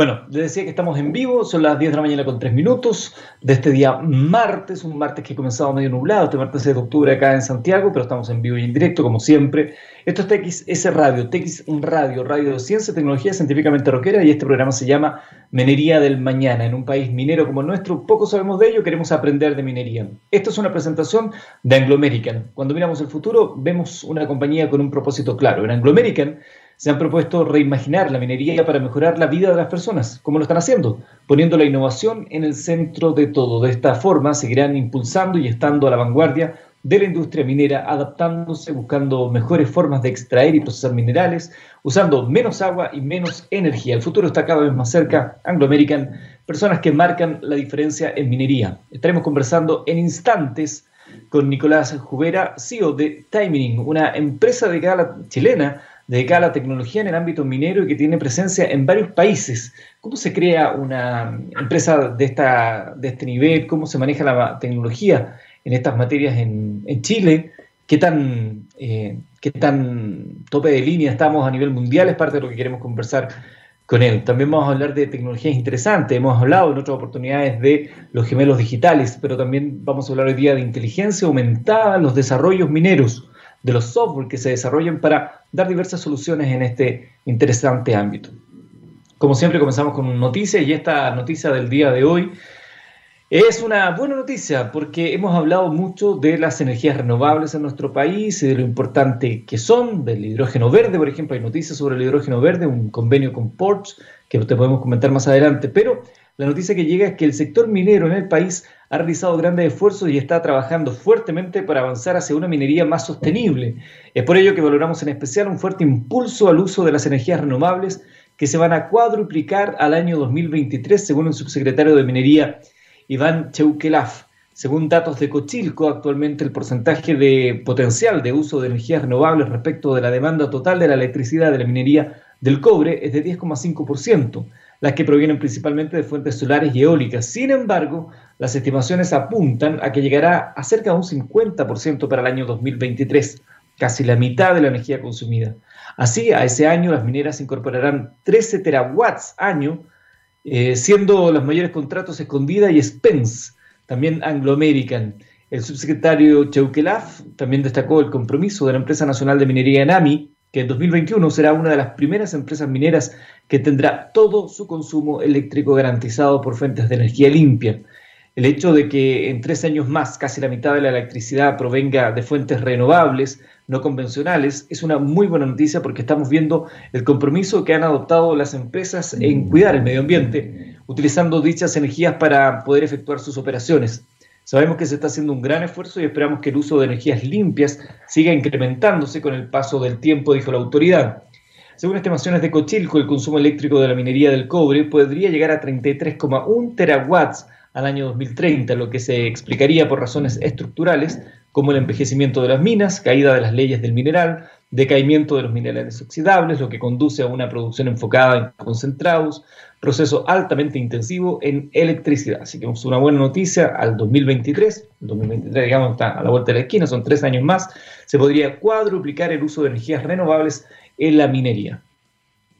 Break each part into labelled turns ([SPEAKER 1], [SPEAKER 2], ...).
[SPEAKER 1] Bueno, les decía que estamos en vivo, son las 10 de la mañana con 3 minutos de este día martes, un martes que ha comenzado medio nublado, este martes de octubre acá en Santiago, pero estamos en vivo y en directo como siempre. Esto es TXS Radio, TX Radio, Radio de Ciencia, Tecnología Científicamente Rockera y este programa se llama Minería del Mañana. En un país minero como el nuestro, poco sabemos de ello, queremos aprender de minería. Esto es una presentación de Anglo American. Cuando miramos el futuro, vemos una compañía con un propósito claro. En Anglo American se han propuesto reimaginar la minería para mejorar la vida de las personas. ¿Cómo lo están haciendo? Poniendo la innovación en el centro de todo. De esta forma seguirán impulsando y estando a la vanguardia de la industria minera, adaptándose, buscando mejores formas de extraer y procesar minerales, usando menos agua y menos energía. El futuro está cada vez más cerca. Anglo American, personas que marcan la diferencia en minería. Estaremos conversando en instantes con Nicolás Jubera, CEO de Timing, una empresa de gala chilena dedicada a la tecnología en el ámbito minero y que tiene presencia en varios países. ¿Cómo se crea una empresa de, esta, de este nivel? ¿Cómo se maneja la tecnología en estas materias en, Chile? ¿Qué tan, eh, ¿Qué tan tope de línea estamos a nivel mundial? Es parte de lo que queremos conversar con él. También vamos a hablar de tecnologías interesantes. Hemos hablado en otras oportunidades de los gemelos digitales, pero también vamos a hablar hoy día de inteligencia aumentada, los desarrollos mineros de los software que se desarrollan para dar diversas soluciones en este interesante ámbito. Como siempre comenzamos con una noticia y esta noticia del día de hoy es una buena noticia porque hemos hablado mucho de las energías renovables en nuestro país y de lo importante que son, del hidrógeno verde, por ejemplo, hay noticias sobre el hidrógeno verde, un convenio con Porsche que te podemos comentar más adelante, pero la noticia que llega es que el sector minero en el país ha realizado grandes esfuerzos y está trabajando fuertemente para avanzar hacia una minería más sostenible. Es por ello que valoramos en especial un fuerte impulso al uso de las energías renovables que se van a cuadruplicar al año 2023, según el subsecretario de Minería Iván Cheukelaf. Según datos de Cochilco, actualmente el porcentaje de potencial de uso de energías renovables respecto de la demanda total de la electricidad de la minería del cobre es de 10,5% las que provienen principalmente de fuentes solares y eólicas. Sin embargo, las estimaciones apuntan a que llegará a cerca de un 50% para el año 2023, casi la mitad de la energía consumida. Así, a ese año las mineras incorporarán 13 terawatts año, eh, siendo los mayores contratos Escondida y Spence, también Anglo American. El subsecretario Cheukelaf también destacó el compromiso de la empresa nacional de minería ENAMI que en 2021 será una de las primeras empresas mineras que tendrá todo su consumo eléctrico garantizado por fuentes de energía limpia. El hecho de que en tres años más casi la mitad de la electricidad provenga de fuentes renovables, no convencionales, es una muy buena noticia porque estamos viendo el compromiso que han adoptado las empresas en cuidar el medio ambiente, utilizando dichas energías para poder efectuar sus operaciones. Sabemos que se está haciendo un gran esfuerzo y esperamos que el uso de energías limpias siga incrementándose con el paso del tiempo, dijo la autoridad. Según estimaciones de Cochilco, el consumo eléctrico de la minería del cobre podría llegar a 33,1 terawatts al año 2030, lo que se explicaría por razones estructurales como el envejecimiento de las minas, caída de las leyes del mineral, decaimiento de los minerales oxidables, lo que conduce a una producción enfocada en concentrados, proceso altamente intensivo en electricidad. Así que es una buena noticia al 2023, el 2023 digamos está a la vuelta de la esquina, son tres años más, se podría cuadruplicar el uso de energías renovables en la minería.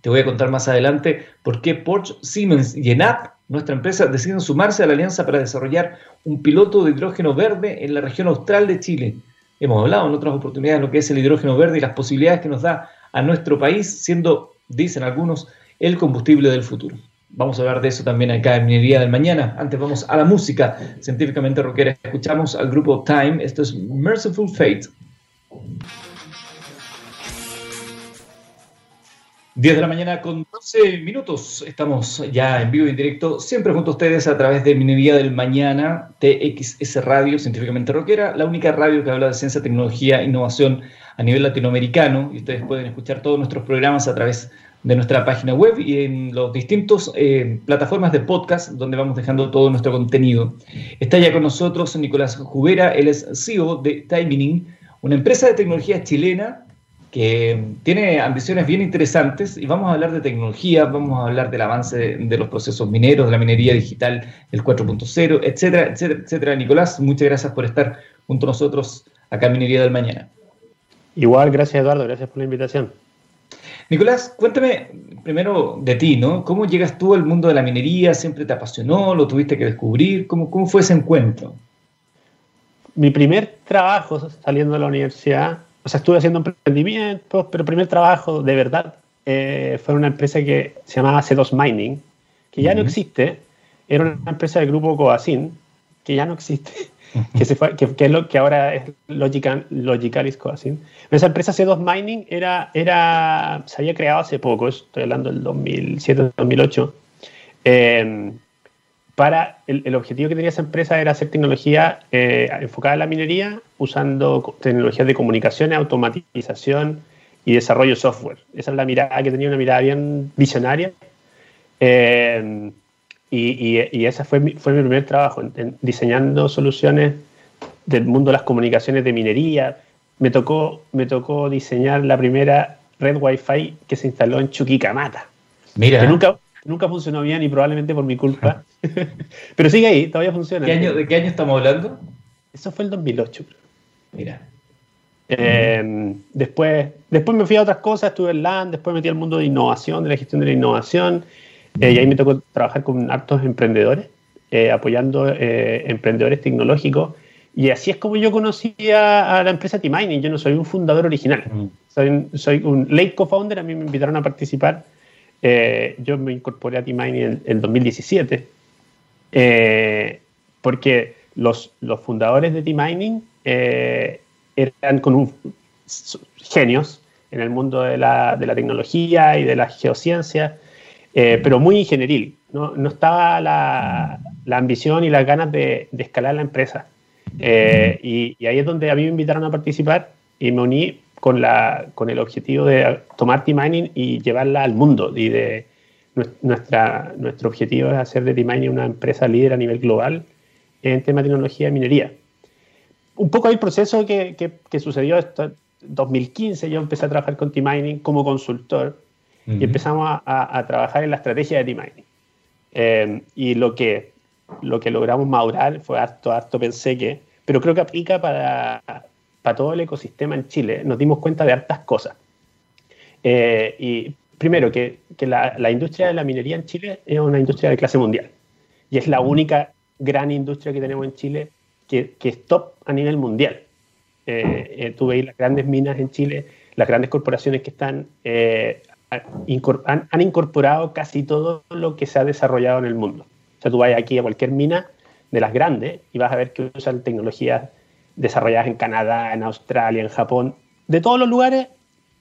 [SPEAKER 1] Te voy a contar más adelante por qué Porsche, Siemens y ENAP, nuestra empresa, deciden sumarse a la alianza para desarrollar un piloto de hidrógeno verde en la región austral de Chile. Hemos hablado en otras oportunidades de lo que es el hidrógeno verde y las posibilidades que nos da a nuestro país, siendo, dicen algunos, el combustible del futuro. Vamos a hablar de eso también acá en Minería del Mañana. Antes vamos a la música científicamente rockera. Escuchamos al grupo Time. Esto es Merciful Fate. 10 de la mañana con 12 minutos. Estamos ya en vivo y en directo, siempre junto a ustedes a través de Minería del Mañana, TXS Radio, científicamente rockera, la única radio que habla de ciencia, tecnología, innovación a nivel latinoamericano. Y ustedes pueden escuchar todos nuestros programas a través de nuestra página web y en los distintos eh, plataformas de podcast donde vamos dejando todo nuestro contenido. Está ya con nosotros Nicolás Jubera, él es CEO de Timing, una empresa de tecnología chilena que tiene ambiciones bien interesantes y vamos a hablar de tecnología, vamos a hablar del avance de, los procesos mineros, de la minería digital, el 4.0, etcétera, etcétera, etcétera. Nicolás, muchas gracias por estar junto a nosotros acá en Minería del Mañana.
[SPEAKER 2] Igual, gracias Eduardo, gracias por la invitación.
[SPEAKER 1] Nicolás, cuéntame primero de ti, ¿no? ¿Cómo llegas tú al mundo de la minería? ¿Siempre te apasionó? ¿Lo tuviste que descubrir? ¿Cómo, cómo fue ese encuentro?
[SPEAKER 2] Mi primer trabajo saliendo de la universidad, o sea, estuve haciendo emprendimientos, pero el primer trabajo de verdad eh, fue una empresa que se llamaba C2 Mining, que ya no existe, era una empresa del grupo Coasin, que ya no existe, que, se fue, que, es lo que ahora es Logical, Logicalis Coasin. Esa empresa C2 Mining era, era, se había creado hace poco, estoy hablando del 2007-2008, eh, para el, el, objetivo que tenía esa empresa era hacer tecnología eh, enfocada en la minería, usando tecnologías de comunicación, automatización y desarrollo de software. Esa es la mirada que tenía, una mirada bien visionaria. Eh, y, y, ese fue mi, fue mi primer trabajo, en, diseñando soluciones del mundo de las comunicaciones de minería. Me tocó, me tocó diseñar la primera red Wi-Fi que se instaló en Chuquicamata. Mira. Que nunca, nunca funcionó bien y probablemente por mi culpa. Pero sigue ahí, todavía funciona.
[SPEAKER 1] ¿Qué año, ¿De qué año estamos hablando?
[SPEAKER 2] Eso fue el 2008. Mira. Eh, después, después me fui a otras cosas, estuve en LAN, después me metí al mundo de innovación, de la gestión de la innovación. Eh, y ahí me tocó trabajar con hartos emprendedores, eh, apoyando eh, emprendedores tecnológicos. Y así es como yo conocí a, la empresa T-Mining. Yo no soy un fundador original, mm. soy, soy, un late co-founder. A mí me invitaron a participar. yo me incorporé a T-Mining en el 2017 porque los, los, fundadores de T-Mining eran con un, genios en el mundo de la, de la tecnología y de la geociencia eh, pero muy ingenieril. No, no estaba la, la, ambición y las ganas de, de escalar la empresa. Eh, y, y, ahí es donde a mí me invitaron a participar y me uní con, la, con el objetivo de tomar T-Mining y llevarla al mundo. Y de, nuestra, nuestro objetivo es hacer de T-Mining una empresa líder a nivel global en tema de tecnología y minería. Un poco el proceso que, que, que sucedió en 2015, yo empecé a trabajar con T-Mining como consultor y empezamos a, trabajar en la estrategia de T-Mining. Eh, y lo que, lo que logramos madurar fue harto, harto pensé que, pero creo que aplica para, para todo el ecosistema en Chile. Nos dimos cuenta de hartas cosas. Eh, y primero, que, que la, la, industria de la minería en Chile es una industria de clase mundial. Y es la única gran industria que tenemos en Chile que, que es top a nivel mundial. Eh, tú veis las grandes minas en Chile, las grandes corporaciones que están han, incorporado casi todo lo que se ha desarrollado en el mundo. O sea, tú vas aquí a cualquier mina de las grandes y vas a ver que usan tecnologías desarrolladas en Canadá, en Australia, en Japón. De todos los lugares,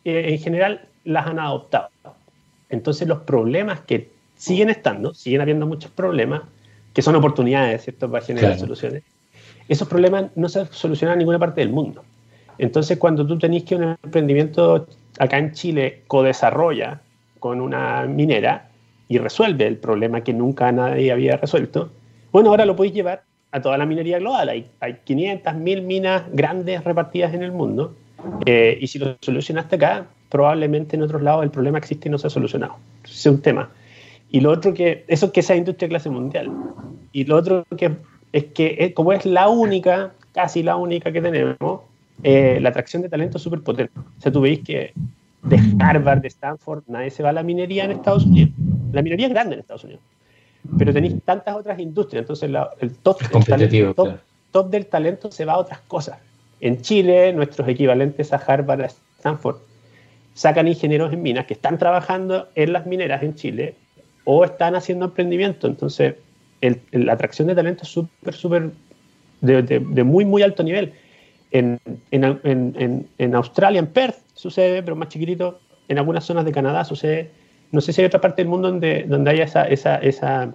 [SPEAKER 2] eh, en general, las han adoptado. Entonces, los problemas que siguen estando, siguen habiendo muchos problemas, que son oportunidades, ¿cierto?, para generar soluciones. Esos problemas no se solucionan en ninguna parte del mundo. Entonces, cuando tú tenés que un emprendimiento acá en Chile co-desarrolla con una minera y resuelve el problema que nunca nadie había resuelto, bueno, ahora lo podéis llevar a toda la minería global. Hay, hay 500, 1000 minas grandes repartidas en el mundo eh, y si lo solucionaste acá, probablemente en otros lados el problema existe y no se ha solucionado. Ese es un tema. Y lo otro que, eso que esa industria de clase mundial. Y lo otro que es que eh, como es la única, casi la única que tenemos, eh, la atracción de talento es súper potente. O sea, tú veis que de Harvard, de Stanford, nadie se va a la minería en Estados Unidos. La minería es grande en Estados Unidos. Pero tenéis tantas otras industrias, entonces el, top, top, del talento se va a otras cosas. En Chile, nuestros equivalentes a Harvard, a Stanford, sacan ingenieros en minas que están trabajando en las mineras en Chile o están haciendo emprendimiento. Entonces, la atracción de talento es súper, súper de muy, muy alto nivel. En, en, en, Australia, en Perth, sucede, pero más chiquitito. En algunas zonas de Canadá sucede. No sé si hay otra parte del mundo donde, donde haya esa, esa, esa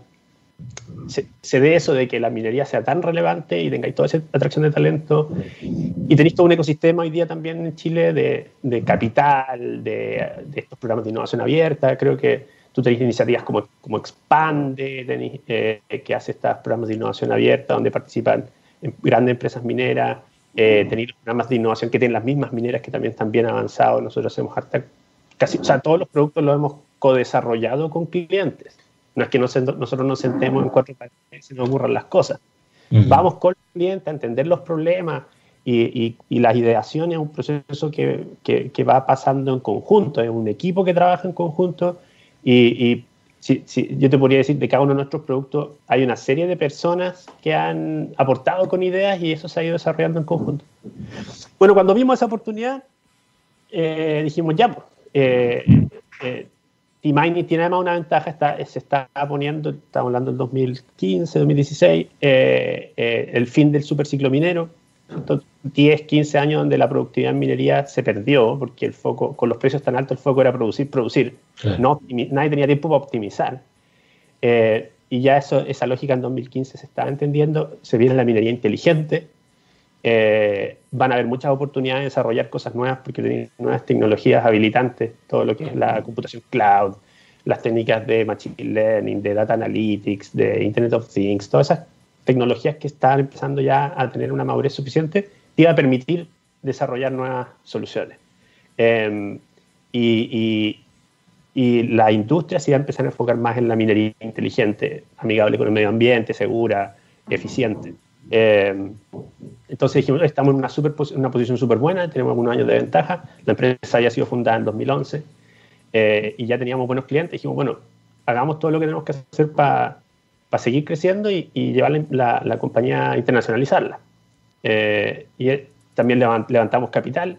[SPEAKER 2] se, dé eso de que la minería sea tan relevante y tengáis toda esa atracción de talento. Y tenéis todo un ecosistema hoy día también en Chile de, de capital, de, de, estos programas de innovación abierta. Creo que tú tenéis iniciativas como, como Expande, eh, que hace estos programas de innovación abierta donde participan grandes empresas mineras. Eh, tener programas de innovación que tienen las mismas mineras que también están bien avanzados. Nosotros hacemos harta, casi, o sea, todos los productos los hemos co-desarrollado con clientes. No es que nosotros nos sentemos en cuatro paredes y nos ocurran las cosas. Vamos con el cliente a entender los problemas Y, y, la ideación es un proceso que, que, va pasando en conjunto, es un equipo que trabaja en conjunto y, y si, yo te podría decir de cada uno de nuestros productos hay una serie de personas que han aportado con ideas y eso se ha ido desarrollando en conjunto. Bueno, cuando vimos esa oportunidad, eh, dijimos ya, pues, eh, eh, T-Mining tiene además una ventaja, está, se está poniendo, estamos hablando del 2015, 2016, eh, eh, el fin del superciclo minero. 10, 15 años donde la productividad en minería se perdió, porque el foco, con los precios tan altos, el foco era producir, producir. No, nadie tenía tiempo para optimizar. Eh, y ya eso, esa lógica en 2015 se estaba entendiendo, se viene la minería inteligente, eh, van a haber muchas oportunidades de desarrollar cosas nuevas porque tienen nuevas tecnologías habilitantes, todo lo que es la computación cloud, las técnicas de machine learning, de data analytics, de Internet of Things, todas esas tecnologías que están empezando ya a tener una madurez suficiente, te iba a permitir desarrollar nuevas soluciones. Em, y, la industria se iba a empezar a enfocar más en la minería inteligente, amigable con el medio ambiente, segura, eficiente. Eh, entonces dijimos, estamos en una, super, una posición súper buena, tenemos algunos años de ventaja, la empresa ya ha sido fundada en 2011 eh, y ya teníamos buenos clientes, dijimos, bueno, hagamos todo lo que tenemos que hacer para seguir creciendo y, llevar la, compañía a internacionalizarla. Eh, y también levantamos capital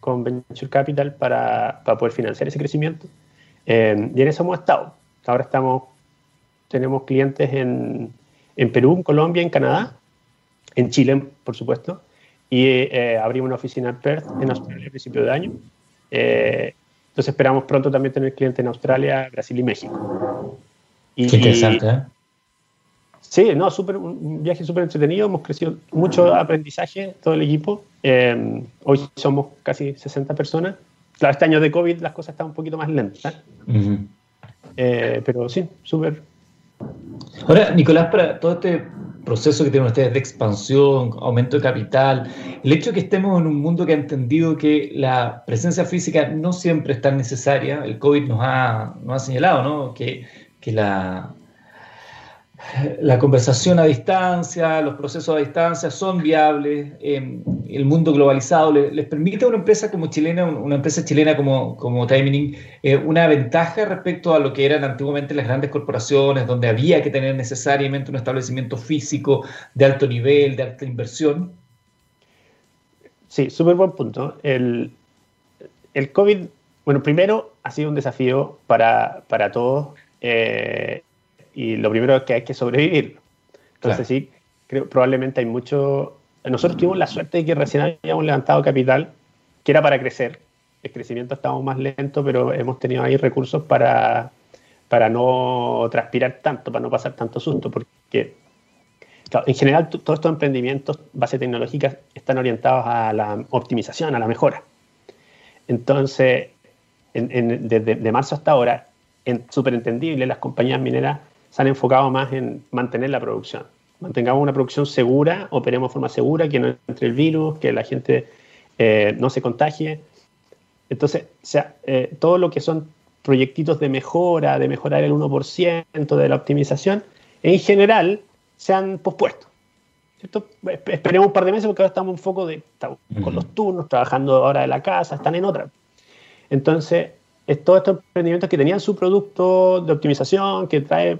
[SPEAKER 2] con Venture Capital para, para poder financiar ese crecimiento. y en eso hemos estado. Ahora estamos, tenemos clientes en, en Perú, en Colombia, en Canadá en Chile, por supuesto, y eh, abrimos una oficina en Perth en Australia a principio de año. Eh, entonces esperamos pronto también tener clientes en Australia, Brasil y México.
[SPEAKER 1] Qué interesante, ¿eh?
[SPEAKER 2] Sí, no, super, un viaje súper entretenido, hemos crecido mucho aprendizaje, todo el equipo. Eh, hoy somos casi 60 personas. Claro, este año de COVID las cosas están un poquito más lentas. pero sí, súper.
[SPEAKER 1] Ahora, Nicolás, para todo este proceso que tienen ustedes de expansión, aumento de capital, el hecho de que estemos en un mundo que ha entendido que la presencia física no siempre es tan necesaria, el COVID nos ha, nos ha señalado ¿no? que, que la, la conversación a distancia, los procesos a distancia son viables, el mundo globalizado les, permite a una empresa como chilena, una empresa chilena como, como Timing, eh, una ventaja respecto a lo que eran antiguamente las grandes corporaciones, donde había que tener necesariamente un establecimiento físico de alto nivel, de alta inversión.
[SPEAKER 2] Sí, súper buen punto. El, el COVID, bueno, primero ha sido un desafío para, para todos. Eh, y lo primero es que hay que sobrevivir. Entonces sí, creo, probablemente hay mucho... Nosotros tuvimos la suerte de que recién habíamos levantado capital, que era para crecer. El crecimiento estaba más lento, pero hemos tenido ahí recursos para, para no transpirar tanto, para no pasar tanto susto, porque en general todos estos emprendimientos, base tecnológicas, están orientados a la optimización, a la mejora. Entonces, desde de marzo hasta ahora, súper entendible, las compañías mineras se han enfocado más en mantener la producción. Mantengamos una producción segura, operemos de forma segura, que no entre el virus, que la gente eh, no se contagie. Entonces, sea, eh, todo lo que son proyectitos de mejora, de mejorar el 1% de la optimización, en general se han pospuesto. ¿cierto? Esperemos un par de meses porque ahora estamos en foco de, con los turnos, trabajando ahora de la casa, están en otra. Entonces, todos estos emprendimientos que tenían su producto de optimización, que trae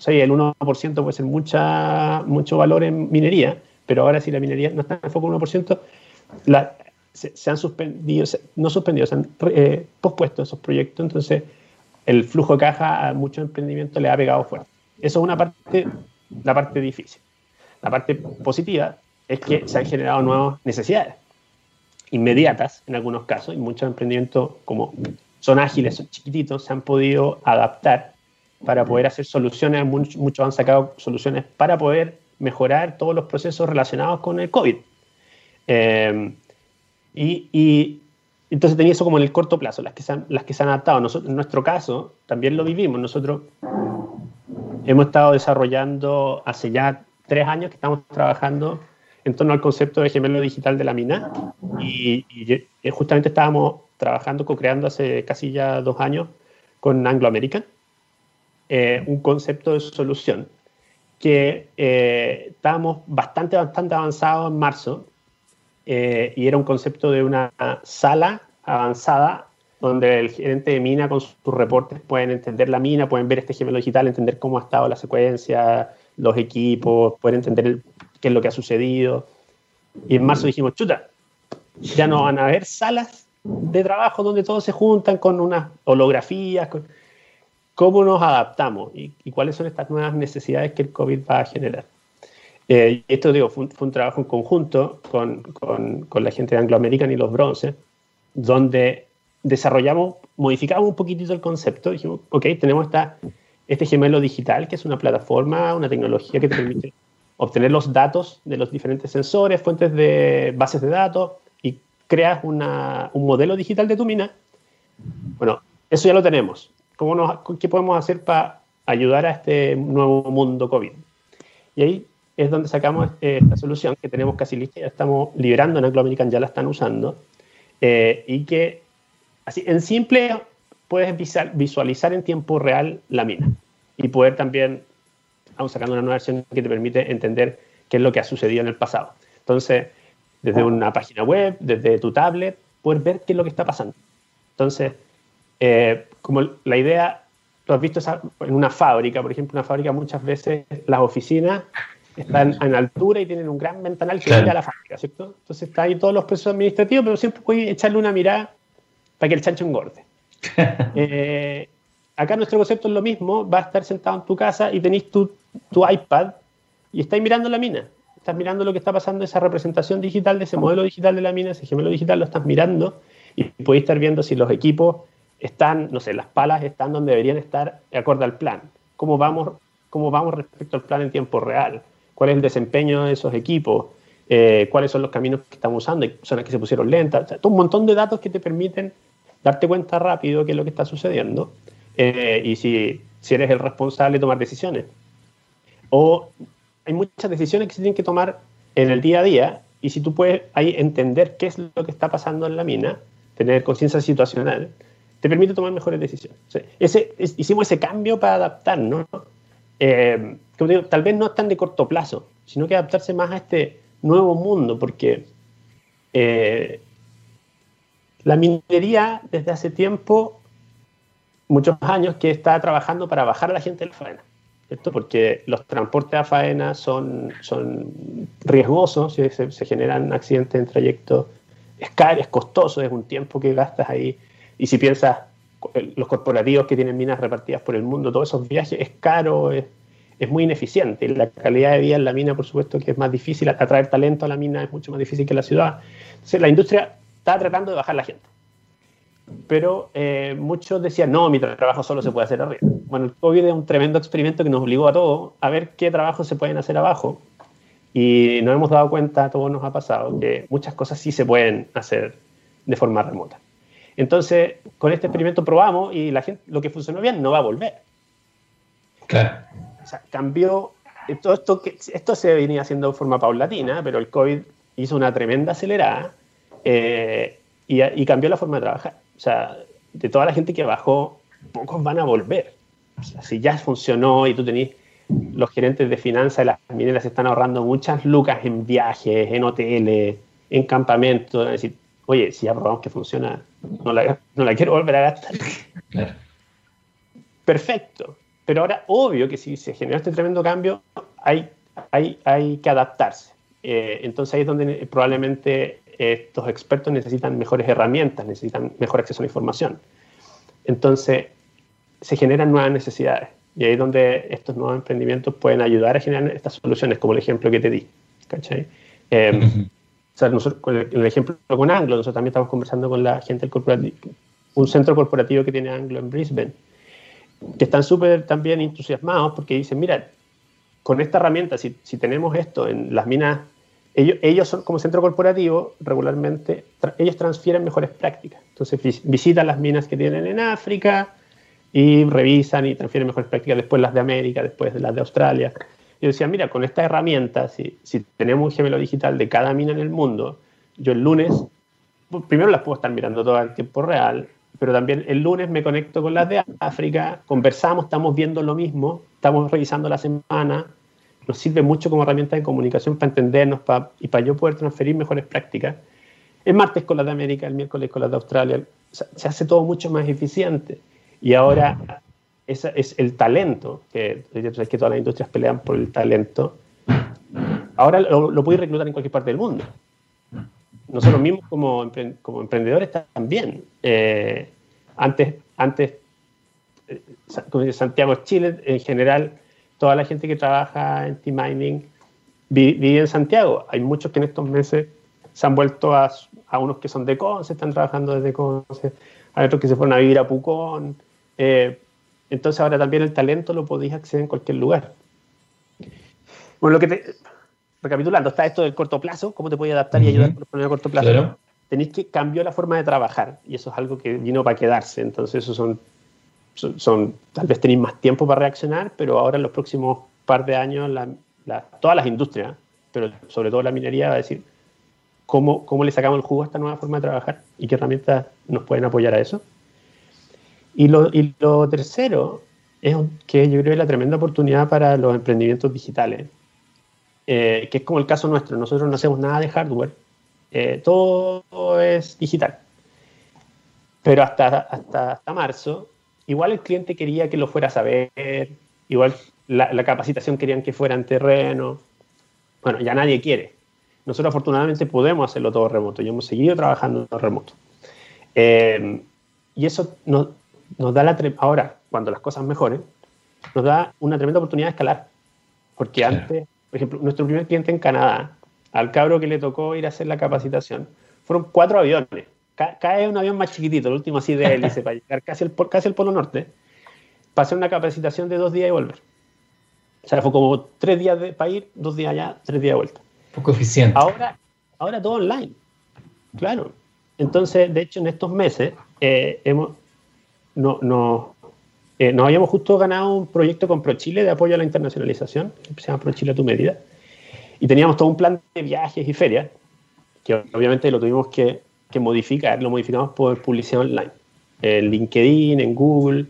[SPEAKER 2] sí, el 1% puede ser mucha, mucho valor en minería, pero ahora si la minería no está en el foco 1%, la, se, han suspendido, no suspendido, se han eh, pospuesto esos proyectos, entonces el flujo de caja a muchos emprendimientos le ha pegado fuerte. Eso es una parte, la parte difícil. La parte positiva es que se han generado nuevas necesidades inmediatas en algunos casos y muchos emprendimientos como son ágiles, son chiquititos, se han podido adaptar para poder hacer soluciones, muchos han sacado soluciones para poder mejorar todos los procesos relacionados con el COVID. Eh, y, entonces tenía eso como en el corto plazo, las que se han, las que se han adaptado. Nosotros, en nuestro caso, también lo vivimos. Nosotros hemos estado desarrollando hace ya tres años que estamos trabajando en torno al concepto de gemelo digital de la mina y, y justamente estábamos trabajando, co-creando hace casi ya dos años con Anglo American eh, un concepto de solución que eh, estábamos bastante, bastante avanzados en marzo eh, y era un concepto de una sala avanzada donde el gerente de mina con sus reportes pueden entender la mina, pueden ver este gemelo digital, entender cómo ha estado la secuencia, los equipos, pueden entender qué es lo que ha sucedido. Y en marzo dijimos, chuta, ya no van a haber salas de trabajo donde todos se juntan con unas holografías. ¿Cómo nos adaptamos y, cuáles son estas nuevas necesidades que el COVID va a generar? Eh, esto digo, fue un, trabajo en conjunto con, con, con, la gente de Anglo American y los Bronces, donde desarrollamos, modificamos un poquitito el concepto. Dijimos, ok, tenemos esta, este gemelo digital, que es una plataforma, una tecnología que te permite obtener los datos de los diferentes sensores, fuentes de bases de datos, creas una, un modelo digital de tu mina. Bueno, eso ya lo tenemos. ¿Cómo nos, ¿Qué podemos hacer para ayudar a este nuevo mundo COVID? Y ahí es donde sacamos esta solución que tenemos casi lista, ya estamos liberando en Anglo American, ya la están usando, eh, y que así en simple puedes visualizar en tiempo real la mina y poder también, vamos sacando una nueva versión que te permite entender qué es lo que ha sucedido en el pasado. Entonces, desde una página web, desde tu tablet, poder ver qué es lo que está pasando. Entonces, eh, como la idea, lo has visto en una fábrica, por ejemplo, una fábrica muchas veces las oficinas están en altura y tienen un gran ventanal que mira a la fábrica, ¿cierto? Entonces está ahí todos los procesos administrativos, pero siempre puedes echarle una mirada para que el chancho engorde. eh, acá nuestro concepto es lo mismo, vas a estar sentado en tu casa y tenéis tu, tu iPad y estáis mirando la mina estás mirando lo que está pasando, esa representación digital de ese modelo digital de la mina, ese gemelo digital lo estás mirando y puedes estar viendo si los equipos están, no sé, las palas están donde deberían estar de acuerdo al plan. ¿Cómo vamos, cómo vamos respecto al plan en tiempo real? ¿Cuál es el desempeño de esos equipos? Eh, ¿Cuáles son los caminos que estamos usando? ¿Son las que se pusieron lentas? un montón de datos que te permiten darte cuenta rápido qué es lo que está sucediendo eh, y si, si eres el responsable de tomar decisiones. O hay muchas decisiones que se tienen que tomar en el día a día y si tú puedes ahí entender qué es lo que está pasando en la mina, tener conciencia situacional, te permite tomar mejores decisiones. hicimos ese cambio para adaptarnos. Eh, tal vez no es tan de corto plazo, sino que adaptarse más a este nuevo mundo, porque eh, la minería desde hace tiempo, muchos años, que está trabajando para bajar a la gente de la faena. Porque los transportes a faena son, son riesgosos, se, se generan accidentes en trayecto, es caro, es costoso, es un tiempo que gastas ahí. Y si piensas, los corporativos que tienen minas repartidas por el mundo, todos esos viajes, es caro, es, es muy ineficiente. La calidad de vida en la mina, por supuesto, que es más difícil, atraer talento a la mina es mucho más difícil que en la ciudad. Entonces, la industria está tratando de bajar la gente pero eh, muchos decían, no, mi trabajo solo se puede hacer arriba. Bueno, el COVID es un tremendo experimento que nos obligó a todos a ver qué trabajos se pueden hacer abajo. Y nos hemos dado cuenta, a todos nos ha pasado, que muchas cosas sí se pueden hacer de forma remota. Entonces, con este experimento probamos y la gente, lo que funcionó bien no va a volver.
[SPEAKER 1] Claro.
[SPEAKER 2] O sea, cambió, todo esto, esto se venía haciendo de forma paulatina, pero el COVID hizo una tremenda acelerada eh, y, y cambió la forma de trabajar. O sea, de toda la gente que bajó, pocos van a volver. O sea, si ya funcionó y tú tenés los gerentes de finanzas de las mineras están ahorrando muchas lucas en viajes, en hoteles, en campamentos. Es decir, oye, si ya probamos que funciona, no la, no la quiero volver a gastar. Perfecto. Pero ahora, obvio que si se generó este tremendo cambio, hay, hay, hay que adaptarse. Eh, entonces ahí es donde probablemente estos expertos necesitan mejores herramientas, necesitan mejor acceso a la información. Entonces, se generan nuevas necesidades y ahí es donde estos nuevos emprendimientos pueden ayudar a generar estas soluciones, como el ejemplo que te di. ¿cachai? Em, o sea, nosotros, el ejemplo con Anglo, nosotros también estamos conversando con la gente del corporativo, un centro corporativo que tiene Anglo en Brisbane, que están súper también entusiasmados porque dicen, mira, con esta herramienta, si, si tenemos esto en las minas ellos, son, como centro corporativo, regularmente, ellos transfieren mejores prácticas. Entonces visitan las minas que tienen en África y revisan y transfieren mejores prácticas, después las de América, después las de Australia. Yo decía, mira, con esta herramienta, si, si tenemos un gemelo digital de cada mina en el mundo, yo el lunes, primero las puedo estar mirando todo en tiempo real, pero también el lunes me conecto con las de África, conversamos, estamos viendo lo mismo, estamos revisando la semana, nos sirve mucho como herramienta de comunicación para entendernos y para yo poder transferir mejores prácticas. El martes con las de América, el miércoles con las de Australia, se hace todo mucho más eficiente. Y ahora es el talento, que, que todas las industrias pelean por el talento, ahora lo, lo puedes reclutar en cualquier parte del mundo. Nosotros mismos como, como emprendedores también. Eh, antes, antes eh, Santiago, Chile, en general, toda la gente que trabaja en T-Mining vive en Santiago. Hay muchos que en estos meses se han vuelto a, a unos que son de Conce, están trabajando desde Conce, hay otros que se fueron a vivir a Pucón. Eh, entonces ahora también el talento lo podéis acceder en cualquier lugar. Bueno, lo que te, recapitulando, está esto del corto plazo, cómo te puedes adaptar y ayudar por el corto plazo. Tenéis que cambiar la forma de trabajar y eso es algo que vino para quedarse. Entonces, eso son, son, tal vez tenéis más tiempo para reaccionar, pero ahora en los próximos par de años, todas las industrias, pero sobre todo la minería, va a decir cómo, cómo le sacamos el jugo a esta nueva forma de trabajar y qué herramientas nos pueden apoyar a eso. Y lo, y lo tercero es que yo creo que es la tremenda oportunidad para los emprendimientos digitales eh, que es como el caso nuestro, nosotros no hacemos nada de hardware, eh, todo es digital. Pero hasta, hasta, hasta, marzo, igual el cliente quería que lo fuera a saber, igual la, capacitación querían que fuera en terreno. Bueno, ya nadie quiere. Nosotros afortunadamente podemos hacerlo todo remoto y hemos seguido trabajando remoto. Eh, y eso nos, nos da la... Ahora, cuando las cosas mejoren, nos da una tremenda oportunidad de escalar. Porque antes por ejemplo, nuestro primer cliente en Canadá, al cabro que le tocó ir a hacer la capacitación, fueron cuatro aviones. cae un avión más chiquitito, el último así de hélice, para llegar casi al, casi el Polo Norte, para hacer una capacitación de dos días y volver. O sea, fue como tres días de, para ir, dos días allá, tres días de vuelta.
[SPEAKER 1] Poco eficiente.
[SPEAKER 2] Ahora, ahora todo online. Claro. Entonces, de hecho, en estos meses eh, hemos, no, no, eh, nos habíamos justo ganado un proyecto con ProChile de apoyo a la internacionalización, que se llama ProChile a tu medida, y teníamos todo un plan de viajes y ferias, que obviamente lo tuvimos que, modificar, lo modificamos por publicidad online, en LinkedIn, en Google,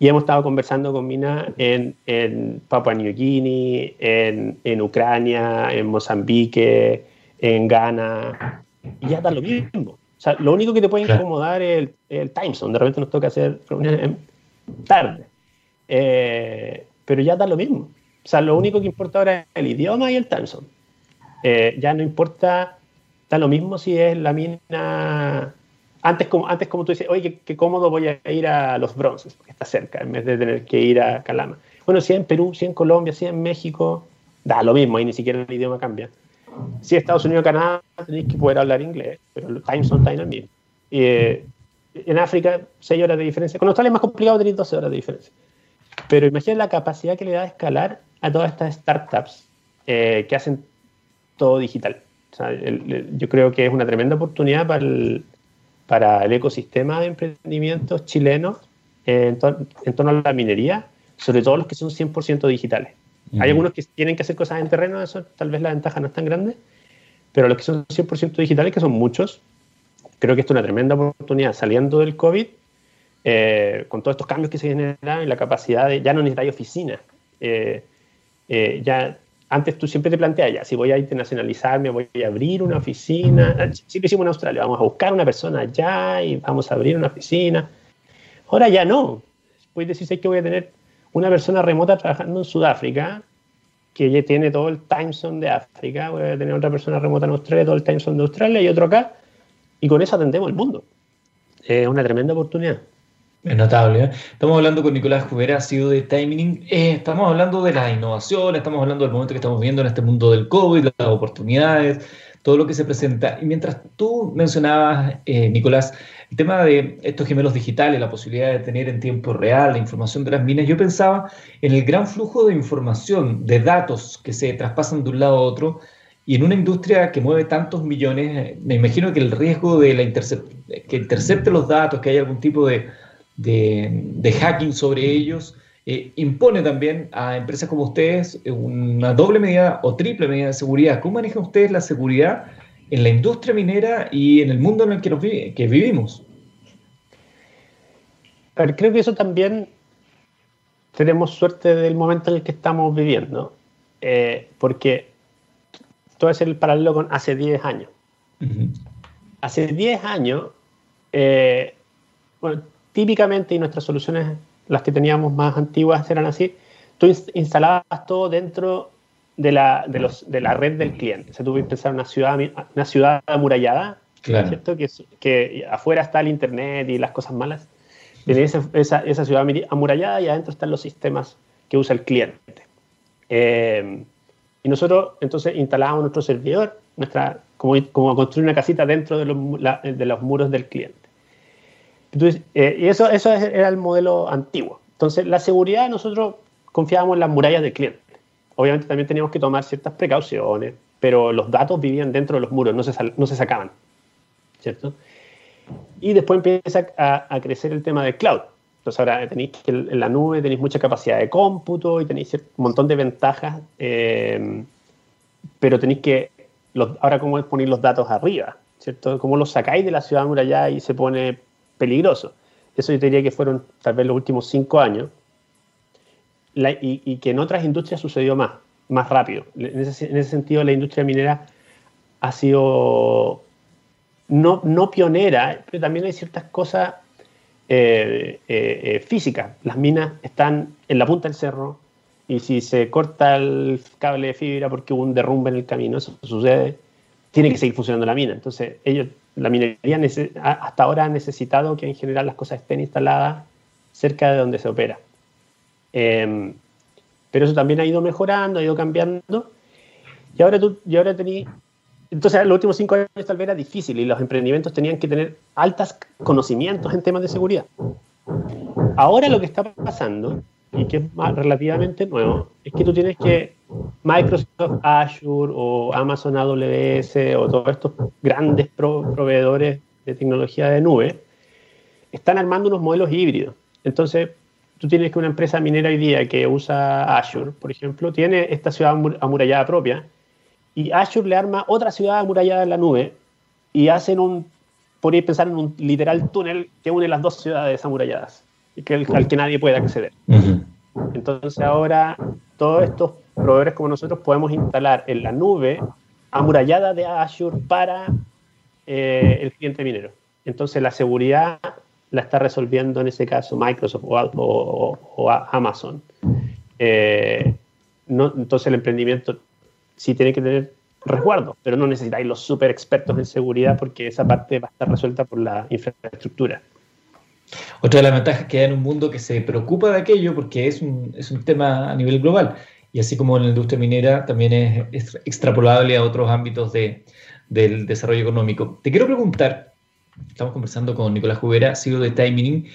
[SPEAKER 2] y hemos estado conversando con Mina en, en Papua New Guinea, en, Ucrania, en Mozambique, en Ghana, y ya está lo mismo. Sea, lo único que te puede incomodar es el, el time zone. De repente nos toca hacer reuniones tarde. Eh, pero ya da lo mismo. O sea, lo único que importa ahora es el idioma y el time eh, ya no importa, da lo mismo si es la mina. Antes como, antes, como tú dices, oye, qué, cómodo voy a ir a los bronces, porque está cerca, en vez de tener que ir a Calama. Bueno, si es en Perú, si es en Colombia, si es en México, da lo mismo, ahí ni siquiera el idioma cambia. Si es Estados Unidos o Canadá, tenéis que poder hablar inglés, pero el time en el mismo. Eh, en África, 6 horas de diferencia. Con Australia es más complicado tener 12 horas de diferencia. Pero imagina la capacidad que le da de escalar a todas estas startups eh, que hacen todo digital. yo creo que es una tremenda oportunidad para el, para el ecosistema de emprendimientos chilenos en, torno a la minería, sobre todo los que son 100% digitales. Hay algunos que tienen que hacer cosas en terreno, eso tal vez la ventaja no es tan grande, pero los que son 100% digitales, que son muchos, creo que esto es una tremenda oportunidad saliendo del COVID, eh, con todos estos cambios que se generan y la capacidad de, ya no necesitáis oficina. Eh, eh, ya antes tú siempre te planteas, ya, si voy a internacionalizarme, voy a abrir una oficina. Sí lo hicimos en Australia, vamos a buscar una persona allá y vamos a abrir una oficina. Ahora ya no. Puedes decir que voy a tener una persona remota trabajando en Sudáfrica, que ya tiene todo el time zone de África, voy a tener otra persona remota en Australia, todo el time zone de Australia y otro acá y con eso atendemos el mundo. Es una tremenda oportunidad.
[SPEAKER 1] Es notable. ¿eh? Estamos hablando con Nicolás Jubera, sido de Timing. Eh, estamos hablando de la innovación, estamos hablando del momento que estamos viviendo en este mundo del COVID, las oportunidades, todo lo que se presenta. Y mientras tú mencionabas, eh, Nicolás, el tema de estos gemelos digitales, la posibilidad de tener en tiempo real la información de las minas, yo pensaba en el gran flujo de información, de datos que se traspasan de un lado a otro y en una industria que mueve tantos millones, me imagino que el riesgo de la que intercepte los datos, que haya algún tipo de, hacking sobre ellos, eh, impone también a empresas como ustedes una doble medida o triple medida de seguridad. ¿Cómo manejan ustedes la seguridad en la industria minera y en el mundo en el que, nos que vivimos?
[SPEAKER 2] Creo que eso también tenemos suerte del momento en el que estamos viviendo. eh, porque todo es el paralelo con hace 10 años. Hace 10 años, eh, bueno, típicamente, y nuestras soluciones, las que teníamos más antiguas, eran así, tú instalabas todo dentro de la, de, los, de la red del cliente. O sea, tú pensar una ciudad, una ciudad amurallada, ¿cierto? Que, que afuera está el Internet y las cosas malas. Tienes esa, esa, ciudad amurallada y adentro están los sistemas que usa el cliente. Eh, y nosotros entonces instalábamos nuestro servidor, nuestra, como, como construir una casita dentro de los, muros del cliente. Eh, y eso, eso era el modelo antiguo. Entonces, la seguridad nosotros confiábamos en las murallas del cliente. Obviamente también teníamos que tomar ciertas precauciones, pero los datos vivían dentro de los muros, no se, no se sacaban. ¿Cierto? Y después empieza a, crecer el tema del cloud. Entonces ahora tenéis que en la nube tenéis mucha capacidad de cómputo y tenéis un montón de ventajas, eh, pero tenéis que, ahora cómo es poner los datos arriba, ¿cierto? ¿Cómo los sacáis de la ciudad muralla y se pone peligroso? Eso yo diría que fueron tal vez los últimos cinco años y, que en otras industrias sucedió más, más rápido. En ese sentido la industria minera ha sido no, no pionera, pero también hay ciertas cosas eh, eh, eh, físicas. Las minas están en la punta del cerro y si se corta el cable de fibra porque hubo un derrumbe en el camino, eso sucede, tiene que seguir funcionando la mina. Entonces, ellos, la minería hasta ahora ha necesitado que en general las cosas estén instaladas cerca de donde se opera. Em, pero eso también ha ido mejorando, ha ido cambiando. Y ahora tú, y ahora tení, entonces, los últimos cinco años tal vez era difícil y los emprendimientos tenían que tener altos conocimientos en temas de seguridad. Ahora lo que está pasando, y que es relativamente nuevo, es que tú tienes que Microsoft Azure o Amazon AWS o todos estos grandes proveedores de tecnología de nube están armando unos modelos híbridos. Entonces, tú tienes que una empresa minera hoy día que usa Azure, por ejemplo, tiene esta ciudad amurallada propia y Azure le arma otra ciudad amurallada en la nube y hacen un, podríais pensar en un literal túnel que une las dos ciudades amuralladas, y que al que nadie puede acceder. Entonces ahora todos estos proveedores como nosotros podemos instalar en la nube amurallada de Azure para eh, el cliente minero. Entonces la seguridad la está resolviendo en ese caso Microsoft o, Amazon. Eh, no, entonces el emprendimiento sí tiene que tener resguardo, pero no necesitáis los super expertos en seguridad porque esa parte va a estar resuelta por la infraestructura.
[SPEAKER 1] Otra de las ventajas es que hay en un mundo que se preocupa de aquello porque es un, es un tema a nivel global y así como en la industria minera también es, extrapolable a otros ámbitos de, del desarrollo económico. Te quiero preguntar, estamos conversando con Nicolás Jubera, CEO de Timing,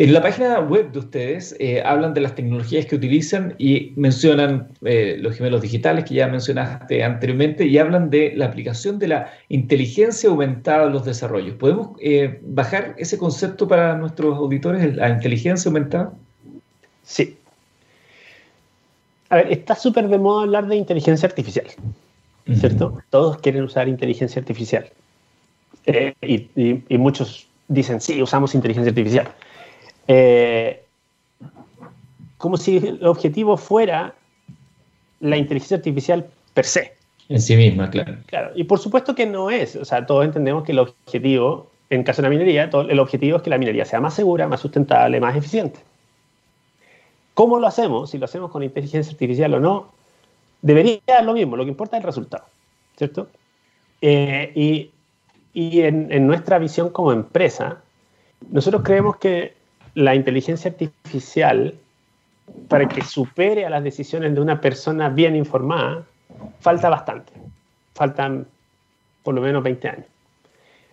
[SPEAKER 1] en la página web de ustedes eh, hablan de las tecnologías que utilizan y mencionan eh, los gemelos digitales que ya mencionaste anteriormente y hablan de la aplicación de la inteligencia aumentada en los desarrollos. ¿Podemos eh, bajar ese concepto para nuestros auditores, la inteligencia aumentada?
[SPEAKER 2] Sí. A ver, está súper de moda hablar de inteligencia artificial, ¿cierto? Todos quieren usar inteligencia artificial. y muchos dicen, sí, usamos inteligencia artificial eh, como si el objetivo fuera la inteligencia artificial per se.
[SPEAKER 1] En sí misma, claro.
[SPEAKER 2] Claro, y por supuesto que no es. O sea, todos entendemos que el objetivo, en caso de la minería, el objetivo es que la minería sea más segura, más sustentable, más eficiente. ¿Cómo lo hacemos? Si lo hacemos con inteligencia artificial o no, debería ser lo mismo. Lo que importa es el resultado, ¿cierto? Eh, y, y en, en nuestra visión como empresa, nosotros creemos que la inteligencia artificial, para que supere a las decisiones de una persona bien informada, falta bastante. Faltan por lo menos 20 años.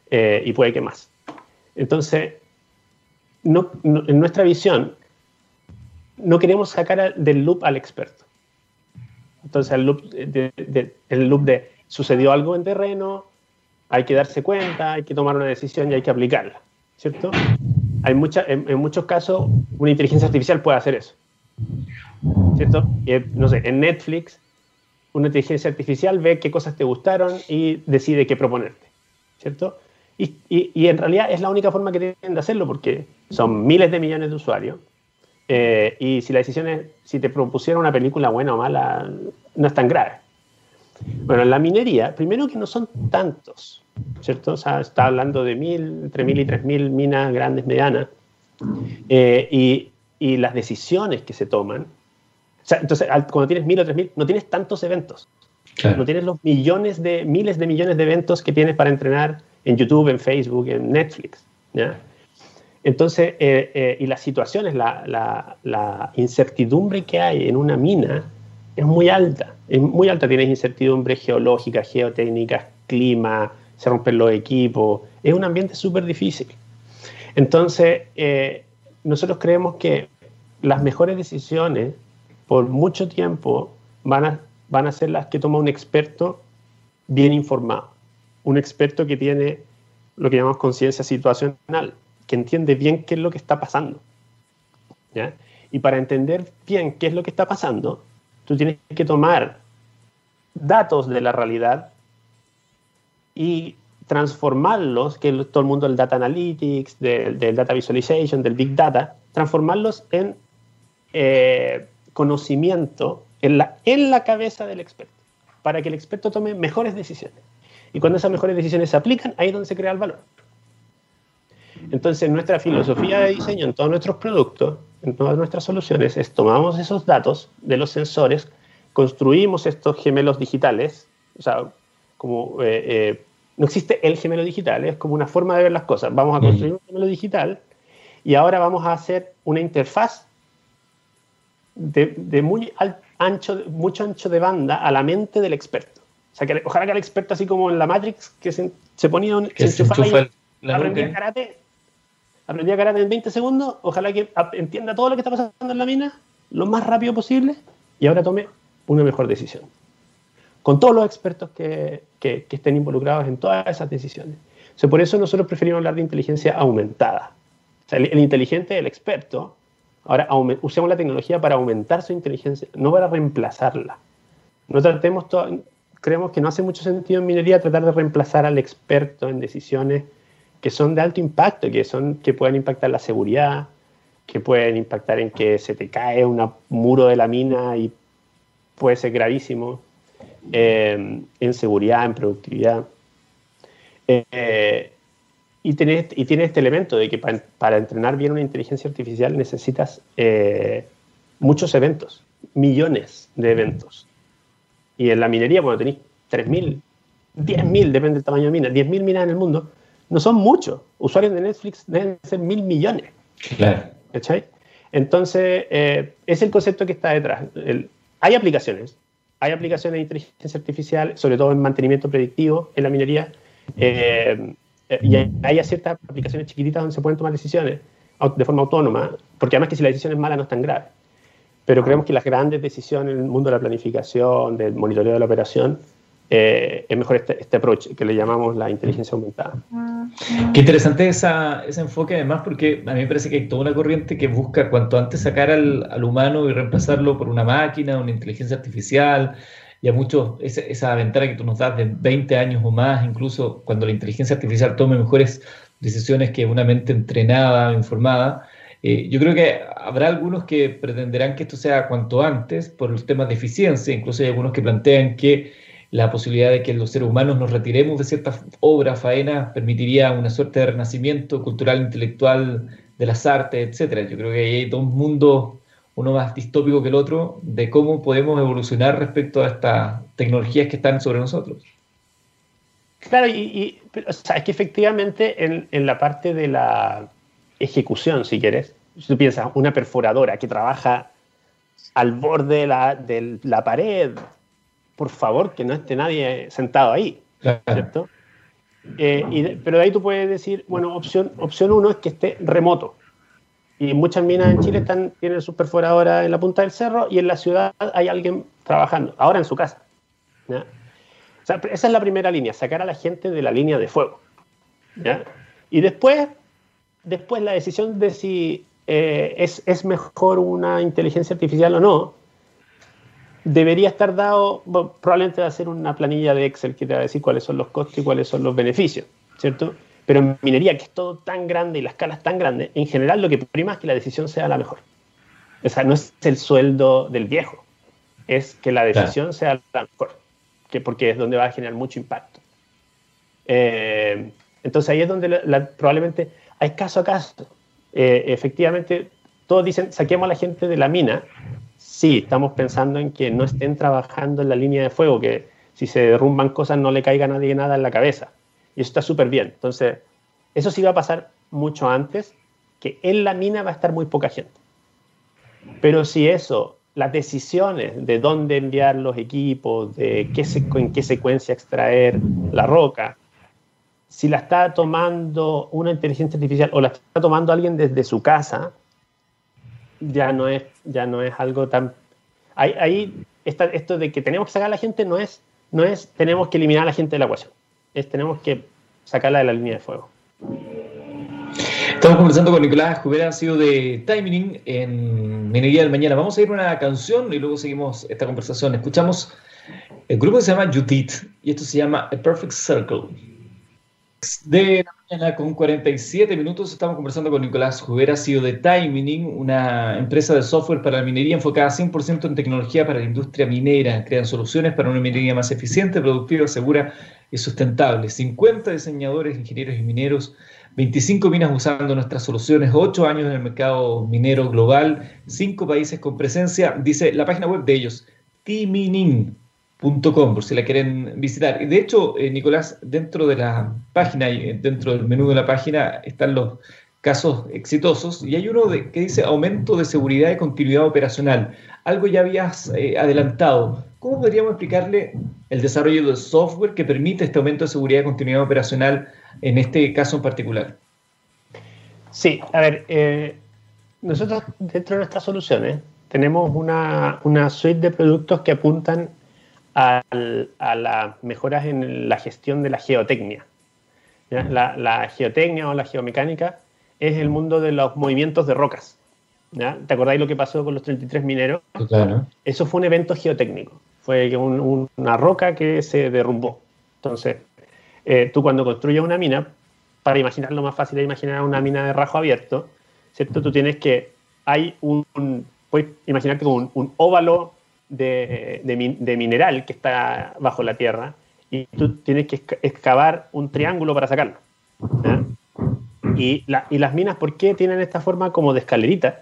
[SPEAKER 2] Eh, y puede que más. Entonces, en nuestra visión, no queremos sacar del loop al experto. Entonces, el loop el loop de sucedió algo en terreno, hay que darse cuenta, hay que tomar una decisión y hay que aplicarla, ¿cierto? Hay mucha, en, muchos casos una inteligencia artificial puede hacer eso. ¿Cierto? no sé, en Netflix una inteligencia artificial ve qué cosas te gustaron y decide qué proponerte. ¿Cierto? Y, y, en realidad es la única forma que tienen de hacerlo porque son miles de millones de usuarios Eh, y si la decisión es, si te propusiera una película buena o mala, no es tan grave. Bueno, en la minería, primero que no son tantos, ¿cierto? O sea, está hablando de mil, entre mil y tres mil minas grandes, medianas, eh, y, y, las decisiones que se toman. O sea, entonces, cuando tienes mil o tres mil, no tienes tantos eventos. No tienes los millones de, miles de millones de eventos que tienes para entrenar en YouTube, en Facebook, en Netflix. ¿ya? Entonces, eh, eh, y las situaciones, la, la, la, incertidumbre que hay en una mina es muy alta. Es muy alta. Tienes incertidumbre geológica, geotécnica, clima, se rompen los equipos. Es un ambiente súper difícil. Entonces, eh, nosotros creemos que las mejores decisiones por mucho tiempo van a, van a ser las que toma un experto bien informado. Un experto que tiene lo que llamamos conciencia situacional, que entiende bien qué es lo que está pasando. Y para entender bien qué es lo que está pasando, tú tienes que tomar datos de la realidad y transformarlos, que todo el mundo del data analytics, del, data visualization, del big data, transformarlos en eh, conocimiento en la, en la cabeza del experto, para que el experto tome mejores decisiones. Y cuando esas mejores decisiones se aplican, ahí es donde se crea el valor. Entonces, nuestra filosofía de diseño en todos nuestros productos, en todas nuestras soluciones, es tomamos esos datos de los sensores, construimos estos gemelos digitales, o sea, como eh, eh, no existe el gemelo digital, es como una forma de ver las cosas. Vamos a construir un gemelo digital y ahora vamos a hacer una interfaz de, muy ancho, mucho ancho de banda a la mente del experto. O sea, que ojalá que el experto, así como en la Matrix, que se, ponía un, se, enchufa aprendía karate, aprendía karate en 20 segundos, ojalá que entienda todo lo que está pasando en la mina lo más rápido posible y ahora tome una mejor decisión con todos los expertos que, que, estén involucrados en todas esas decisiones. O por eso nosotros preferimos hablar de inteligencia aumentada. O el, inteligente, el experto, ahora usemos la tecnología para aumentar su inteligencia, no para reemplazarla. No tratemos todo, creemos que no hace mucho sentido en minería tratar de reemplazar al experto en decisiones que son de alto impacto, que, son, que pueden impactar la seguridad, que pueden impactar en que se te cae un muro de la mina y puede ser gravísimo. Eh, en seguridad, en productividad. Eh, y, tiene, y tiene este elemento de que para, entrenar bien una inteligencia artificial necesitas eh, muchos eventos, millones de eventos. Y en la minería, cuando tenéis 3.000, 10.000, depende del tamaño de mina, 10.000 minas en el mundo, no son muchos. Usuarios de Netflix deben ser mil millones. Claro. Entonces, es el concepto que está detrás. hay aplicaciones, hay aplicaciones de inteligencia artificial, sobre todo en mantenimiento predictivo en la minería, eh, y hay, ciertas aplicaciones chiquititas donde se pueden tomar decisiones de forma autónoma, porque además que si la decisión es mala no es tan grave. Pero creemos que las grandes decisiones en el mundo de la planificación, del monitoreo de la operación, eh, es mejor este, este, approach que le llamamos la inteligencia aumentada.
[SPEAKER 1] Qué interesante esa, ese enfoque además porque a mí me parece que hay toda una corriente que busca cuanto antes sacar al, al humano y reemplazarlo por una máquina, una inteligencia artificial, y a muchos esa, esa, ventana que tú nos das de 20 años o más, incluso cuando la inteligencia artificial tome mejores decisiones que una mente entrenada, informada. Eh, yo creo que habrá algunos que pretenderán que esto sea cuanto antes por los temas de eficiencia, incluso hay algunos que plantean que la posibilidad de que los seres humanos nos retiremos de ciertas obras, faenas, permitiría una suerte de renacimiento cultural, intelectual de las artes, etcétera. Yo creo que hay dos mundos, uno más distópico que el otro, de cómo podemos evolucionar respecto a estas tecnologías que están sobre nosotros.
[SPEAKER 2] Claro, y, o sea, es que efectivamente en, la parte de la ejecución, si quieres, si tú piensas, una perforadora que trabaja al borde de la pared por favor, que no esté nadie sentado ahí, ¿cierto? Eh, pero de ahí tú puedes decir, bueno, opción, opción uno es que esté remoto. Y muchas minas en Chile están, tienen sus perforadoras en la punta del cerro y en la ciudad hay alguien trabajando, ahora en su casa. esa es la primera línea, sacar a la gente de la línea de fuego. Y después, después la decisión de si eh, es, es mejor una inteligencia artificial o no, debería estar dado, probablemente va a ser una planilla de Excel que te va a decir cuáles son los costos y cuáles son los beneficios, ¿cierto? Pero en minería, que es todo tan grande y la escala es tan grande, en general lo que prima es que la decisión sea la mejor. O sea, no es el sueldo del viejo, es que la decisión sea la mejor, que porque es donde va a generar mucho impacto. Eh, entonces ahí es donde probablemente hay caso a caso. Eh, efectivamente, todos dicen, saquemos a la gente de la mina. Sí, estamos pensando en que no estén trabajando en la línea de fuego, que si se derrumban cosas no le caiga a nadie nada en la cabeza. Y eso está súper bien. Entonces, eso sí va a pasar mucho antes, que en la mina va a estar muy poca gente. Pero si eso, las decisiones de dónde enviar los equipos, de qué en qué secuencia extraer la roca, si la está tomando una inteligencia artificial o la está tomando alguien desde su casa, ya no es, ya no es algo tan... Ahí, está, esto de que tenemos que sacar a la gente no es, no es tenemos que eliminar a la gente de la ecuación, es tenemos que sacarla de la línea de fuego.
[SPEAKER 1] Estamos conversando con Nicolás Jubera, ha sido de Timing en Minería del Mañana. Vamos a ir a una canción y luego seguimos esta conversación. Escuchamos el grupo que se llama Judith y esto se llama A Perfect Circle. De la mañana con 47 minutos estamos conversando con Nicolás Jubera, CEO de Timing, una empresa de software para la minería enfocada 100% en tecnología para la industria minera. Crean soluciones para una minería más eficiente, productiva, segura y sustentable. 50 diseñadores, ingenieros y mineros 25 minas usando nuestras soluciones, 8 años en el mercado minero global, 5 países con presencia, dice la página web de ellos, timinin.com, por si la quieren visitar. De hecho, eh, Nicolás, dentro de la página, y eh, dentro del menú de la página, están los casos exitosos y hay uno de, que dice aumento de seguridad y continuidad operacional. Algo ya habías eh, adelantado. ¿Cómo podríamos explicarle el desarrollo de software que permite este aumento de seguridad y continuidad operacional en este caso en particular?
[SPEAKER 2] Sí, a ver, nosotros dentro de nuestras soluciones tenemos una, suite de productos que apuntan a, las mejoras en la gestión de la geotecnia. La, la, geotecnia o la geomecánica es el mundo de los movimientos de rocas. ¿Te acordáis lo que pasó con los 33 mineros? Claro. Eso fue un evento geotécnico. Fue una roca que se derrumbó. Entonces, eh, tú cuando construyes una mina, para imaginarlo más fácil de imaginar una mina de rajo abierto, ¿cierto? Tú tienes que, hay un, puedes imaginarte como un, óvalo de, de, mineral que está bajo la tierra y tú tienes que excavar un triángulo para sacarlo. Y, y, las minas, ¿por qué tienen esta forma como de escalerita?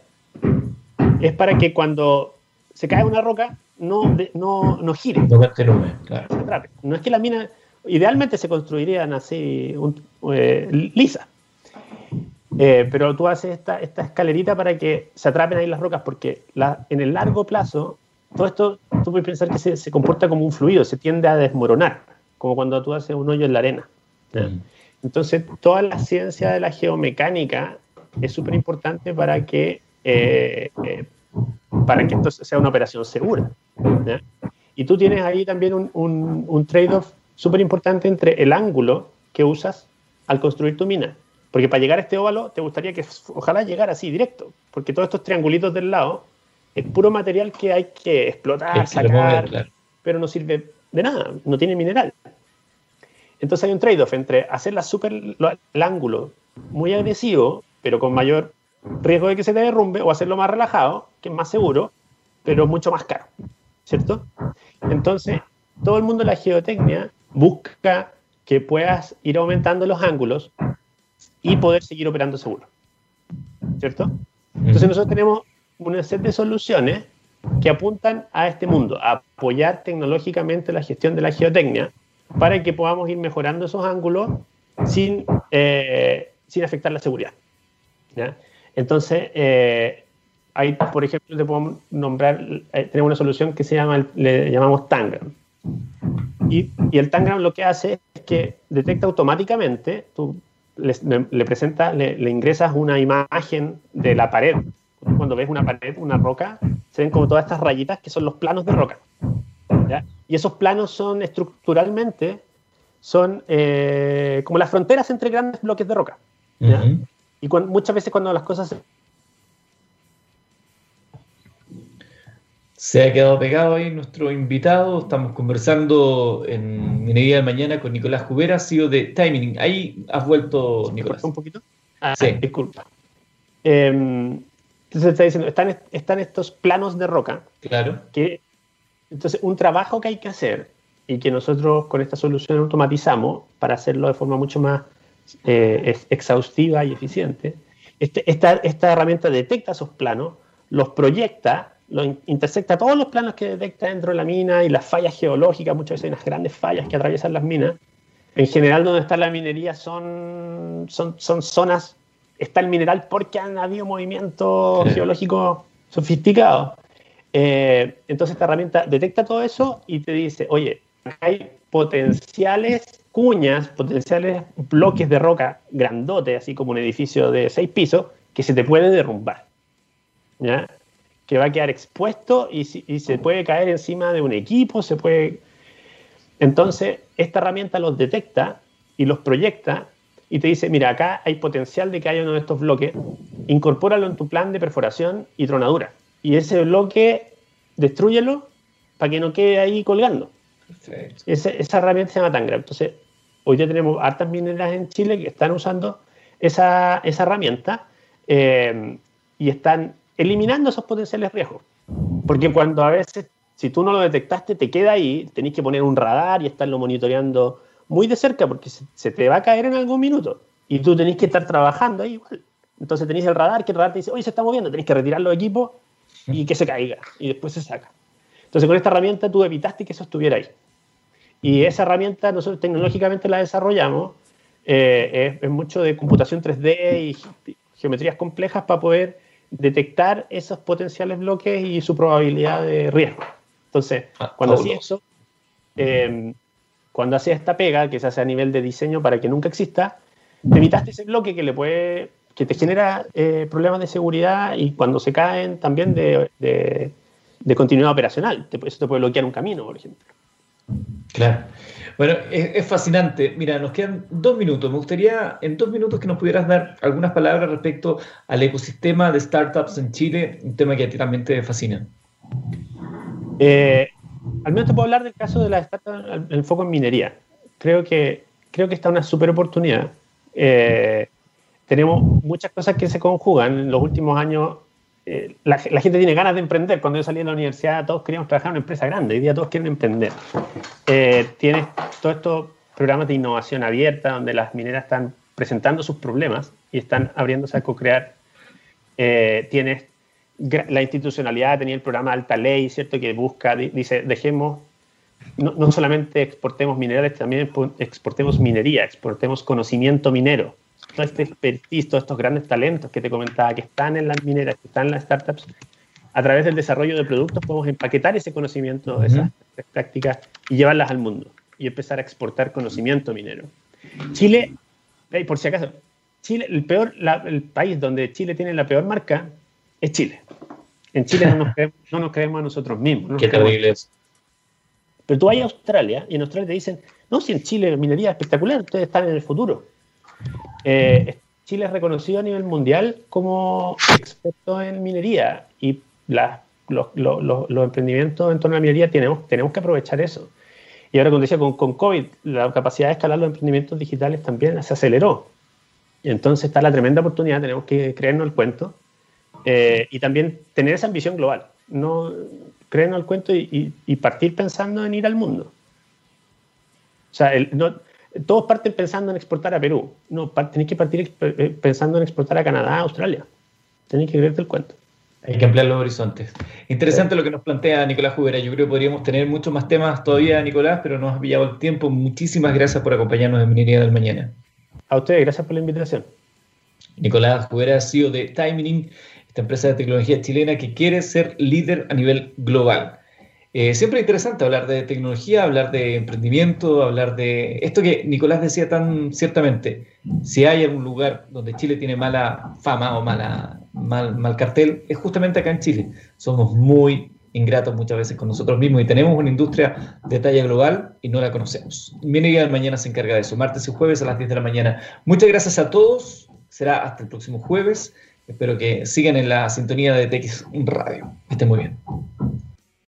[SPEAKER 2] Es para que cuando se cae una roca no, no, no gire. No, claro. no es que las minas Idealmente se construirían así, eh, lisa. Eh, pero tú haces esta, esta, escalerita para que se atrapen ahí las rocas, porque la, en el largo plazo, todo esto tú puedes pensar que se, se, comporta como un fluido, se tiende a desmoronar, como cuando tú haces un hoyo en la arena. Mm. Entonces, toda la ciencia de la geomecánica es súper importante para que, eh, para que esto sea una operación segura. Y tú tienes ahí también un, un, un trade-off súper importante entre el ángulo que usas al construir tu mina. Porque para llegar a este óvalo te gustaría que ojalá llegara así directo, porque todos estos triangulitos del lado es puro material que hay que explotar, sacar, pero no sirve de nada, no tiene mineral. Entonces hay un trade-off entre hacer la super, el ángulo muy agresivo, pero con mayor riesgo de que se te derrumbe, o hacerlo más relajado, que es más seguro, pero mucho más caro, ¿cierto? Entonces, todo el mundo de la geotecnia busca que puedas ir aumentando los ángulos y poder seguir operando seguro. ¿Cierto? Entonces nosotros tenemos una serie de soluciones que apuntan a este mundo, a apoyar tecnológicamente la gestión de la geotecnia para que podamos ir mejorando esos ángulos sin, eh, sin afectar la seguridad. Entonces, eh, ahí, por ejemplo, te podemos nombrar, eh, tenemos una solución que se llama, le llamamos Tangram. Y, el Tangram lo que hace es que detecta automáticamente, tú le, le presenta, le, ingresas una imagen de la pared. Cuando ves una pared, una roca, se ven como todas estas rayitas que son los planos de roca. Y esos planos son estructuralmente, son eh, como las fronteras entre grandes bloques de roca. Y muchas veces cuando las cosas
[SPEAKER 1] Se ha quedado pegado ahí nuestro invitado. Estamos conversando en Minería del Mañana con Nicolás Jubera, CEO de Timing. Ahí has vuelto, Nicolás.
[SPEAKER 2] ¿Un poquito? Ah, sí. Disculpa. Em, Entonces está diciendo, están, están estos planos de roca.
[SPEAKER 1] Claro.
[SPEAKER 2] Que, entonces, un trabajo que hay que hacer y que nosotros con esta solución automatizamos para hacerlo de forma mucho más eh, exhaustiva y eficiente. Este, esta, esta herramienta detecta esos planos, los proyecta, los intersecta todos los planos que detecta dentro de la mina y las fallas geológicas, muchas veces hay unas grandes fallas que atraviesan las minas. En general, donde está la minería son, son, son zonas, está el mineral porque han habido movimientos geológicos sofisticados. Eh, entonces esta herramienta detecta todo eso y te dice, oye, hay potenciales cuñas, potenciales bloques de roca grandote, así como un edificio de seis pisos, que se te puede derrumbar. ¿ya? Que va a quedar expuesto y, y, se puede caer encima de un equipo, se puede... Entonces, esta herramienta los detecta y los proyecta y te dice, mira, acá hay potencial de que haya uno de estos bloques, incorpóralo en tu plan de perforación y tronadura. Y ese bloque, destruyelo para que no quede ahí colgando. Esa, esa, herramienta se llama Tangram. Entonces, hoy ya tenemos hartas mineras en Chile que están usando esa, esa herramienta eh, y están eliminando esos potenciales riesgos. Porque cuando a veces, si tú no lo detectaste, te queda ahí, tenéis que poner un radar y estarlo monitoreando muy de cerca porque se, se te va a caer en algún minuto. Y tú tenéis que estar trabajando ahí igual. Entonces tenéis el radar, que el radar te dice, oye, se está moviendo, tenéis que retirar los equipos y que se caiga. Y después se saca. Entonces con esta herramienta tú evitaste que eso estuviera ahí. Y esa herramienta nosotros tecnológicamente la desarrollamos, eh, es, mucho de computación 3D y geometrías complejas para poder detectar esos potenciales bloques y su probabilidad de riesgo. Entonces, ah, cuando hacía eso, eh, cuando hacía esta pega, que se hace a nivel de diseño para que nunca exista, evitaste ese bloque que le puede que te genera eh, problemas de seguridad y cuando se caen también de, de continuidad operacional. Eso te puede bloquear un camino, por ejemplo.
[SPEAKER 1] Claro. Bueno, es, fascinante. Mira, nos quedan dos minutos. Me gustaría en dos minutos que nos pudieras dar algunas palabras respecto al ecosistema de startups en Chile, un tema que a ti también te fascina.
[SPEAKER 2] Eh, al menos te puedo hablar del caso de la startup, el foco en minería. Creo que, creo que está una super oportunidad. Eh, tenemos muchas cosas que se conjugan. En los últimos años eh, la, gente tiene ganas de emprender. Cuando yo salí de la universidad, todos queríamos trabajar en una empresa grande. Hoy día todos quieren emprender. Eh, tienes todos estos programas de innovación abierta donde las mineras están presentando sus problemas y están abriéndose a co-crear. Eh, tienes la institucionalidad, tenía el programa Alta Ley, ¿cierto? Que busca, dice, dejemos, no, no solamente exportemos minerales, también exportemos minería, exportemos conocimiento minero todo este expertise, todos estos grandes talentos que te comentaba, que están en las mineras, que están en las startups, a través del desarrollo de productos podemos empaquetar ese conocimiento, esas prácticas y llevarlas al mundo y empezar a exportar conocimiento minero. Chile, por si acaso, Chile, el peor, el país donde Chile tiene la peor marca es Chile. En Chile no nos creemos, no nos creemos a nosotros mismos.
[SPEAKER 1] Qué terrible es.
[SPEAKER 2] Pero tú vas a Australia y en Australia te dicen, no, si en Chile minería es espectacular, ustedes están en el futuro. Eh, Chile es reconocido a nivel mundial como experto en minería y los, emprendimientos en torno a la minería tenemos, tenemos que aprovechar eso. Y ahora, como decía, con, con COVID, la capacidad de escalar los emprendimientos digitales también se aceleró. Entonces está la tremenda oportunidad, tenemos que creernos el cuento eh, y también tener esa ambición global. No creernos el cuento y, partir pensando en ir al mundo. O sea, el, no, todos parten pensando en exportar a Perú. No, tenéis que partir eh, pensando en exportar a Canadá, a Australia. Tenéis que creerte el cuento.
[SPEAKER 1] Hay que ampliar los horizontes. Interesante lo que nos plantea Nicolás Jubera. Yo creo que podríamos tener muchos más temas todavía, Nicolás, pero nos ha pillado el tiempo. Muchísimas gracias por acompañarnos en Minería del Mañana.
[SPEAKER 2] A ustedes, gracias por la invitación.
[SPEAKER 1] Nicolás Jubera, CEO de Timing, esta empresa de tecnología chilena que quiere ser líder a nivel global. Eh, siempre es interesante hablar de tecnología, hablar de emprendimiento, hablar de esto que Nicolás decía tan ciertamente. Si hay algún lugar donde Chile tiene mala fama o mala, mal, mal cartel, es justamente acá en Chile. Somos muy ingratos muchas veces con nosotros mismos y tenemos una industria de talla global y no la conocemos. Viene mañana se encarga de eso, martes y jueves a las 10 de la mañana. Muchas gracias a todos. Será hasta el próximo jueves. Espero que sigan en la sintonía de TX Radio. Que estén muy bien.